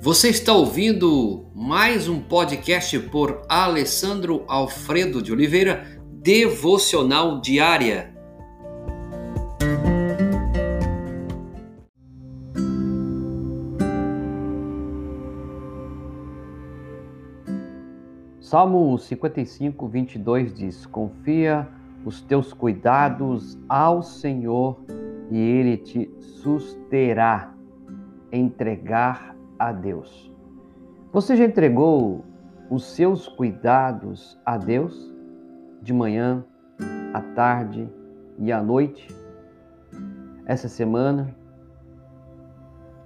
Você está ouvindo mais um podcast por Alessandro Alfredo de Oliveira, Devocional Diária. Salmo 55, 22 diz: Confia os teus cuidados ao Senhor e ele te susterá. Entregar a Deus. Você já entregou os seus cuidados a Deus de manhã, à tarde e à noite? Essa semana,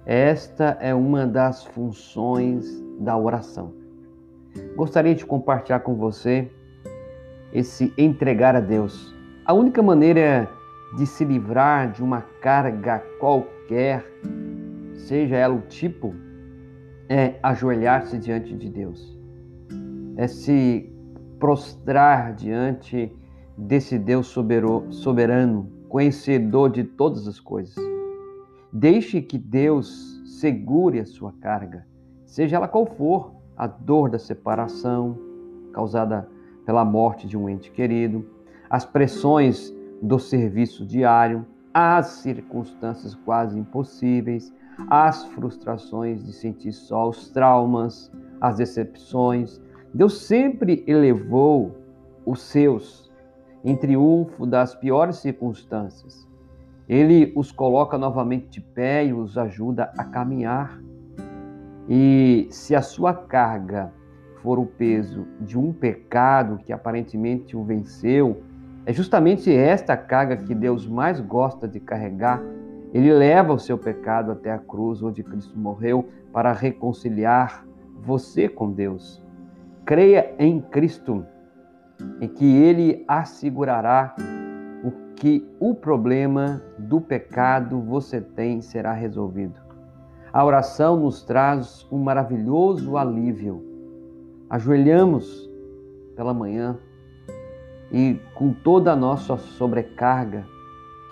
esta é uma das funções da oração. Gostaria de compartilhar com você esse entregar a Deus. A única maneira de se livrar de uma carga qualquer, seja ela o tipo, é ajoelhar-se diante de Deus, é se prostrar diante desse Deus soberano, conhecedor de todas as coisas. Deixe que Deus segure a sua carga, seja ela qual for, a dor da separação causada pela morte de um ente querido, as pressões do serviço diário, as circunstâncias quase impossíveis, as frustrações de sentir só, os traumas, as decepções. Deus sempre elevou os seus em triunfo das piores circunstâncias. Ele os coloca novamente de pé e os ajuda a caminhar. E se a sua carga for o peso de um pecado que aparentemente o venceu, é justamente esta carga que Deus mais gosta de carregar ele leva o seu pecado até a cruz, onde Cristo morreu, para reconciliar você com Deus. Creia em Cristo e que Ele assegurará o que o problema do pecado você tem será resolvido. A oração nos traz um maravilhoso alívio. Ajoelhamos pela manhã e com toda a nossa sobrecarga,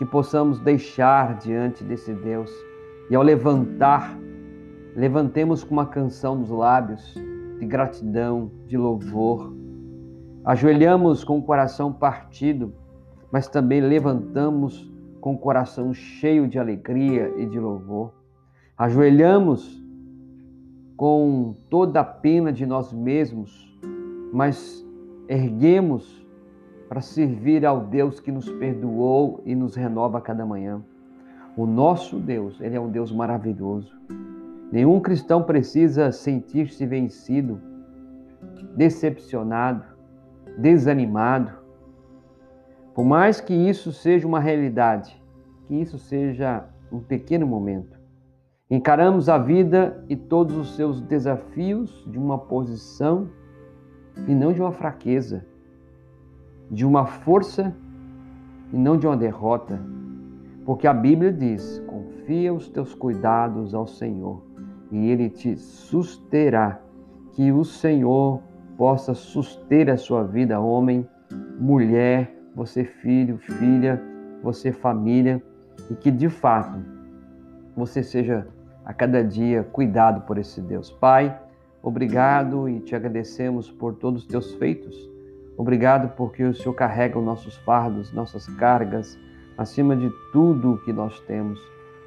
que possamos deixar diante desse Deus e ao levantar, levantemos com uma canção nos lábios de gratidão, de louvor. Ajoelhamos com o coração partido, mas também levantamos com o coração cheio de alegria e de louvor. Ajoelhamos com toda a pena de nós mesmos, mas erguemos para servir ao Deus que nos perdoou e nos renova a cada manhã. O nosso Deus, ele é um Deus maravilhoso. Nenhum cristão precisa sentir-se vencido, decepcionado, desanimado. Por mais que isso seja uma realidade, que isso seja um pequeno momento. Encaramos a vida e todos os seus desafios de uma posição e não de uma fraqueza de uma força e não de uma derrota. Porque a Bíblia diz: confia os teus cuidados ao Senhor e ele te susterá. Que o Senhor possa suster a sua vida, homem, mulher, você filho, filha, você família, e que de fato você seja a cada dia cuidado por esse Deus. Pai, obrigado e te agradecemos por todos os teus feitos Obrigado porque o Senhor carrega os nossos fardos, nossas cargas, acima de tudo que nós temos.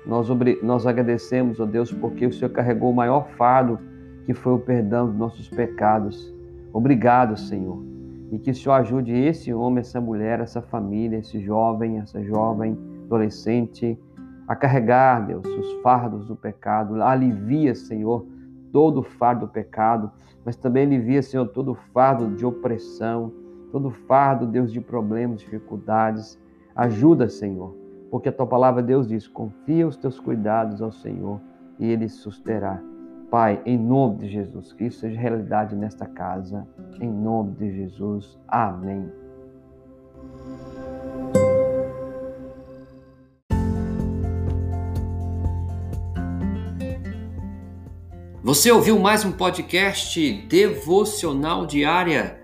Nós, nós agradecemos, ó Deus, porque o Senhor carregou o maior fardo, que foi o perdão dos nossos pecados. Obrigado, Senhor. E que o Senhor ajude esse homem, essa mulher, essa família, esse jovem, essa jovem, adolescente, a carregar, Deus, os fardos do pecado. Alivia, Senhor, todo o fardo do pecado, mas também alivia, Senhor, todo o fardo de opressão, todo fardo, Deus, de problemas, dificuldades. Ajuda, Senhor, porque a tua palavra, Deus diz: confia os teus cuidados ao Senhor e ele susterá. Pai, em nome de Jesus, que isso seja realidade nesta casa. Em nome de Jesus. Amém. Você ouviu mais um podcast devocional diária?